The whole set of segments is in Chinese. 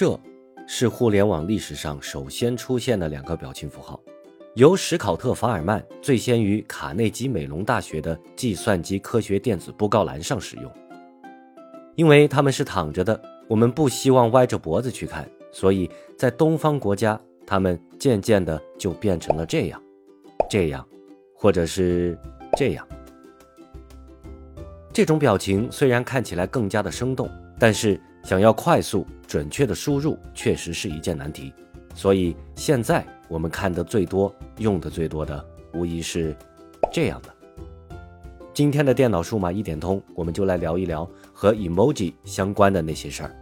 这是互联网历史上首先出现的两个表情符号，由史考特·法尔曼最先于卡内基梅隆大学的计算机科学电子布告栏上使用。因为他们是躺着的，我们不希望歪着脖子去看，所以在东方国家，他们渐渐的就变成了这样，这样，或者是这样。这种表情虽然看起来更加的生动，但是想要快速准确的输入确实是一件难题。所以现在我们看的最多、用的最多的，无疑是这样的。今天的电脑数码一点通，我们就来聊一聊和 emoji 相关的那些事儿。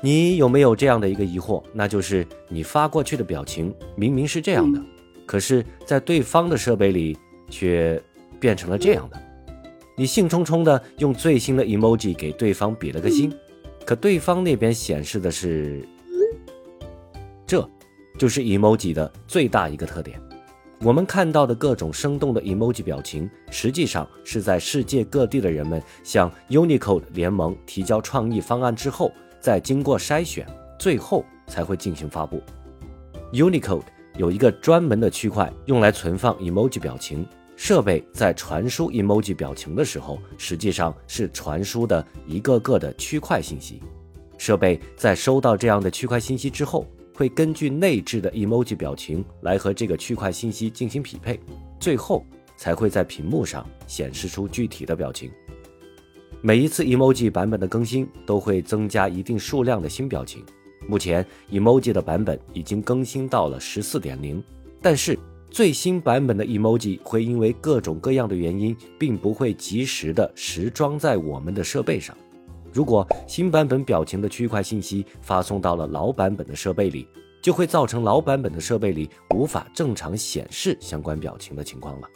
你有没有这样的一个疑惑？那就是你发过去的表情明明是这样的，可是在对方的设备里却变成了这样的。你兴冲冲的用最新的 emoji 给对方比了个心，可对方那边显示的是，这就是 emoji 的最大一个特点。我们看到的各种生动的 emoji 表情，实际上是在世界各地的人们向 Unicode 联盟提交创意方案之后，再经过筛选，最后才会进行发布。Unicode 有一个专门的区块用来存放 emoji 表情。设备在传输 emoji 表情的时候，实际上是传输的一个个的区块信息。设备在收到这样的区块信息之后，会根据内置的 emoji 表情来和这个区块信息进行匹配，最后才会在屏幕上显示出具体的表情。每一次 emoji 版本的更新都会增加一定数量的新表情。目前 emoji 的版本已经更新到了十四点零，但是。最新版本的 emoji 会因为各种各样的原因，并不会及时的实装在我们的设备上。如果新版本表情的区块信息发送到了老版本的设备里，就会造成老版本的设备里无法正常显示相关表情的情况了。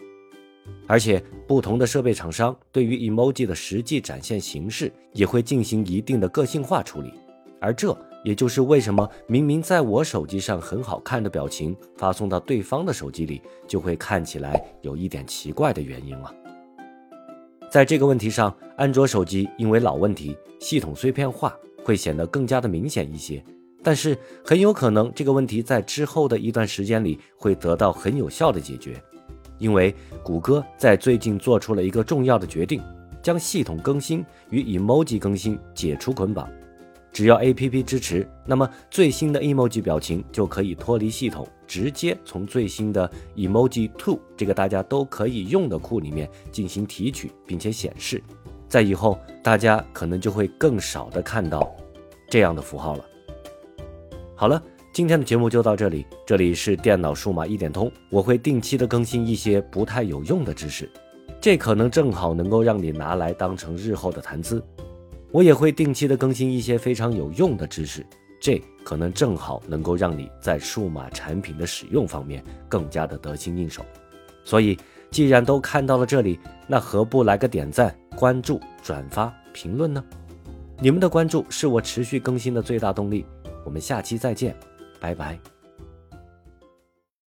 而且，不同的设备厂商对于 emoji 的实际展现形式也会进行一定的个性化处理，而这。也就是为什么明明在我手机上很好看的表情，发送到对方的手机里就会看起来有一点奇怪的原因了。在这个问题上，安卓手机因为老问题，系统碎片化会显得更加的明显一些。但是很有可能这个问题在之后的一段时间里会得到很有效的解决，因为谷歌在最近做出了一个重要的决定，将系统更新与 emoji 更新解除捆绑。只要 A P P 支持，那么最新的 emoji 表情就可以脱离系统，直接从最新的 emoji two 这个大家都可以用的库里面进行提取，并且显示。在以后，大家可能就会更少的看到这样的符号了。好了，今天的节目就到这里。这里是电脑数码一点通，我会定期的更新一些不太有用的知识，这可能正好能够让你拿来当成日后的谈资。我也会定期的更新一些非常有用的知识，这可能正好能够让你在数码产品的使用方面更加的得心应手。所以，既然都看到了这里，那何不来个点赞、关注、转发、评论呢？你们的关注是我持续更新的最大动力。我们下期再见，拜拜。